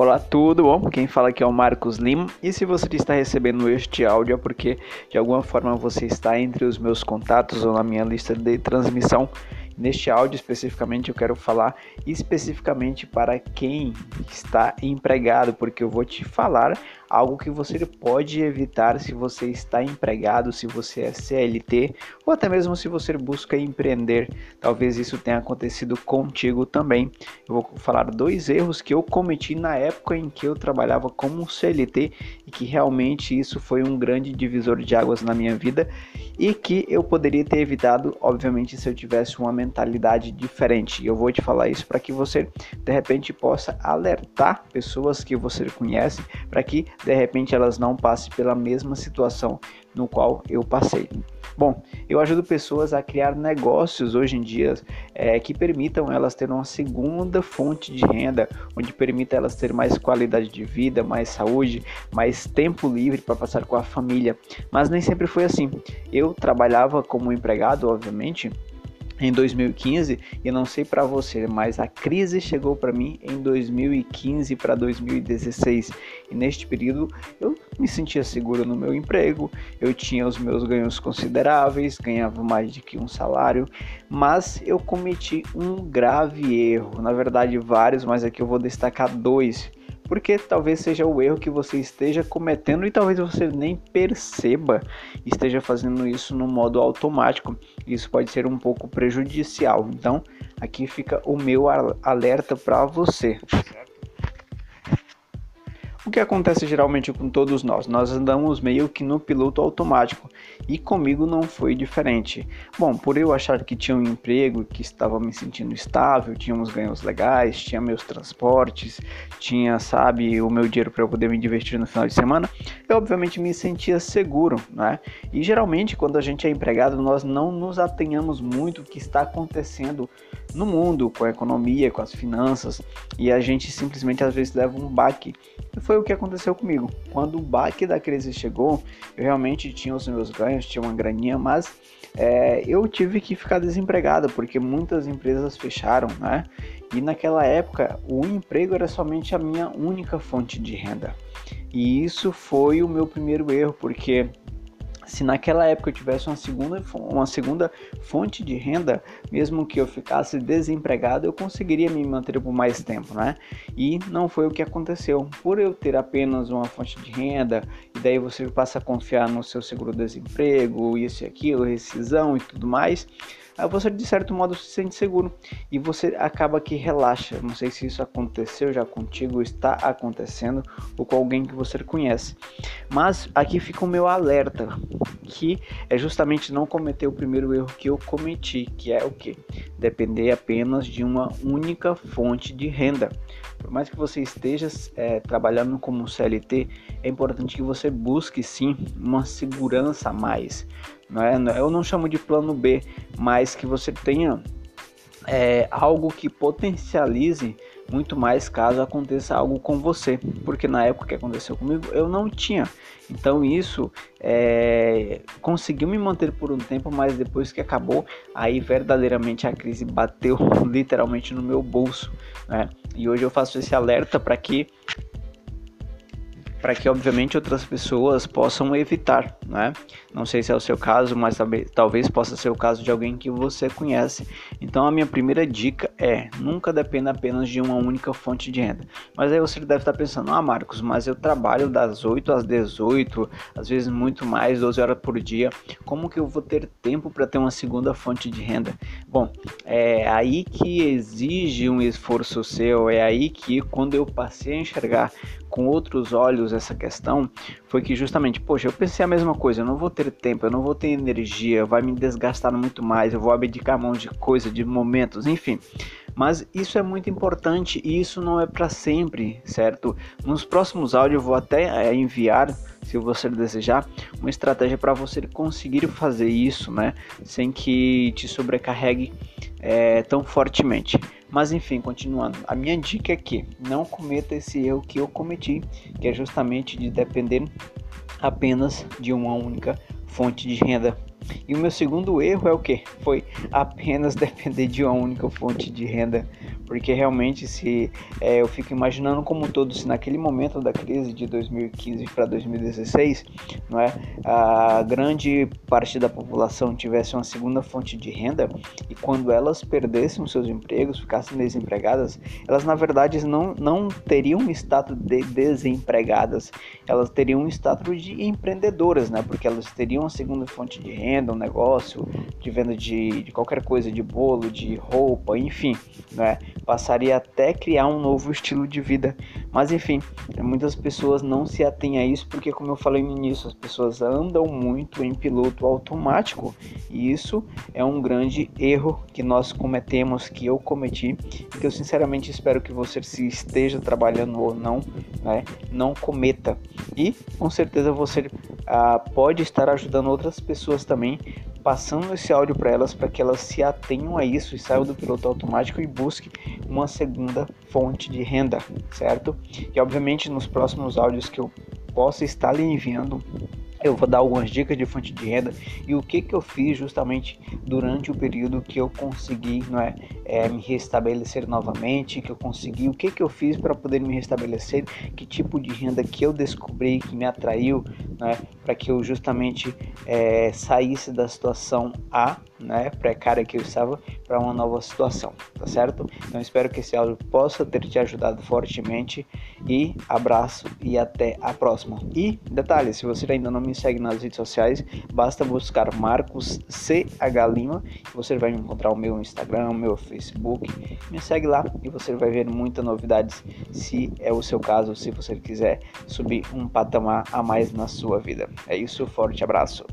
Olá, tudo bom? Quem fala aqui é o Marcos Lima. E se você está recebendo este áudio é porque de alguma forma você está entre os meus contatos ou na minha lista de transmissão Neste áudio especificamente eu quero falar especificamente para quem está empregado, porque eu vou te falar algo que você pode evitar se você está empregado, se você é CLT ou até mesmo se você busca empreender. Talvez isso tenha acontecido contigo também. Eu vou falar dois erros que eu cometi na época em que eu trabalhava como CLT e que realmente isso foi um grande divisor de águas na minha vida e que eu poderia ter evitado, obviamente, se eu tivesse uma mentalidade diferente. Eu vou te falar isso para que você de repente possa alertar pessoas que você conhece para que de repente elas não passem pela mesma situação no qual eu passei. Bom, eu ajudo pessoas a criar negócios hoje em dia é, que permitam elas ter uma segunda fonte de renda, onde permita elas ter mais qualidade de vida, mais saúde, mais tempo livre para passar com a família. Mas nem sempre foi assim. Eu trabalhava como empregado, obviamente, em 2015 e não sei para você, mas a crise chegou para mim em 2015 para 2016 e neste período eu me sentia seguro no meu emprego, eu tinha os meus ganhos consideráveis, ganhava mais de que um salário, mas eu cometi um grave erro, na verdade vários, mas aqui eu vou destacar dois porque talvez seja o erro que você esteja cometendo e talvez você nem perceba esteja fazendo isso no modo automático. Isso pode ser um pouco prejudicial. Então, aqui fica o meu alerta para você. Que acontece geralmente com todos nós? Nós andamos meio que no piloto automático e comigo não foi diferente. Bom, por eu achar que tinha um emprego, que estava me sentindo estável, tinha uns ganhos legais, tinha meus transportes, tinha, sabe, o meu dinheiro para eu poder me divertir no final de semana, eu obviamente me sentia seguro, né? E geralmente quando a gente é empregado, nós não nos atenhamos muito o que está acontecendo no mundo, com a economia, com as finanças, e a gente simplesmente às vezes leva um baque. Foi o que aconteceu comigo. Quando o baque da crise chegou, eu realmente tinha os meus ganhos, tinha uma graninha, mas é, eu tive que ficar desempregado porque muitas empresas fecharam, né? E naquela época o emprego era somente a minha única fonte de renda. E isso foi o meu primeiro erro, porque se naquela época eu tivesse uma segunda, uma segunda fonte de renda, mesmo que eu ficasse desempregado, eu conseguiria me manter por mais tempo, né? E não foi o que aconteceu. Por eu ter apenas uma fonte de renda, e daí você passa a confiar no seu seguro-desemprego, isso e aquilo, rescisão e tudo mais, você de certo modo se sente seguro e você acaba que relaxa. Não sei se isso aconteceu já contigo, está acontecendo ou com alguém que você conhece. Mas aqui fica o meu alerta, que é justamente não cometer o primeiro erro que eu cometi, que é o que? Depender apenas de uma única fonte de renda. Por mais que você esteja é, trabalhando como CLT, é importante que você busque sim uma segurança a mais. Não é? Eu não chamo de plano B, mas que você tenha é, algo que potencialize muito mais caso aconteça algo com você, porque na época que aconteceu comigo eu não tinha. Então isso é, conseguiu me manter por um tempo, mas depois que acabou, aí verdadeiramente a crise bateu literalmente no meu bolso. Né? E hoje eu faço esse alerta para que para que obviamente outras pessoas possam evitar, né? Não sei se é o seu caso, mas talvez possa ser o caso de alguém que você conhece. Então a minha primeira dica é: nunca dependa apenas de uma única fonte de renda. Mas aí você deve estar pensando: "Ah, Marcos, mas eu trabalho das 8 às 18, às vezes muito mais, 12 horas por dia. Como que eu vou ter tempo para ter uma segunda fonte de renda?" Bom, é aí que exige um esforço seu, é aí que quando eu passei a enxergar com outros olhos essa questão foi que justamente, poxa, eu pensei a mesma coisa, eu não vou ter tempo, eu não vou ter energia, vai me desgastar muito mais, eu vou abdicar mão de coisa, de momentos, enfim. Mas isso é muito importante e isso não é para sempre, certo? Nos próximos áudios eu vou até eh, enviar, se você desejar, uma estratégia para você conseguir fazer isso, né? Sem que te sobrecarregue é, tão fortemente. Mas enfim, continuando, a minha dica é que não cometa esse erro que eu cometi, que é justamente de depender apenas de uma única fonte de renda. E o meu segundo erro é o que? Foi apenas depender de uma única fonte de renda. Porque realmente se é, eu fico imaginando como todos se naquele momento da crise de 2015 para 2016, não é, a grande parte da população tivesse uma segunda fonte de renda e quando elas perdessem seus empregos, ficassem desempregadas, elas na verdade não, não teriam um status de desempregadas, elas teriam um status de empreendedoras, né? Porque elas teriam uma segunda fonte de renda, um negócio de venda de, de qualquer coisa, de bolo, de roupa, enfim, né? Passaria até criar um novo estilo de vida. Mas enfim, muitas pessoas não se atêm a isso porque, como eu falei no início, as pessoas andam muito em piloto automático e isso é um grande erro que nós cometemos, que eu cometi que eu sinceramente espero que você se esteja trabalhando ou não, né, não cometa. E com certeza você ah, pode estar ajudando outras pessoas também passando esse áudio para elas para que elas se atenham a isso e saiam do piloto automático e busquem uma segunda fonte de renda, certo? E obviamente nos próximos áudios que eu possa estar lhe enviando eu vou dar algumas dicas de fonte de renda e o que, que eu fiz justamente durante o período que eu consegui não é, é me restabelecer novamente, que eu consegui, o que, que eu fiz para poder me restabelecer, que tipo de renda que eu descobri que me atraiu, né, para que eu justamente é, saísse da situação A, né, precária que eu estava, para uma nova situação, tá certo? Então espero que esse áudio possa ter te ajudado fortemente e abraço e até a próxima. E detalhe, se você ainda não me segue nas redes sociais, basta buscar Marcos CH Lima, você vai encontrar o meu Instagram, o meu Facebook. Me segue lá e você vai ver muitas novidades, se é o seu caso, se você quiser subir um patamar a mais na sua vida. É isso, forte abraço.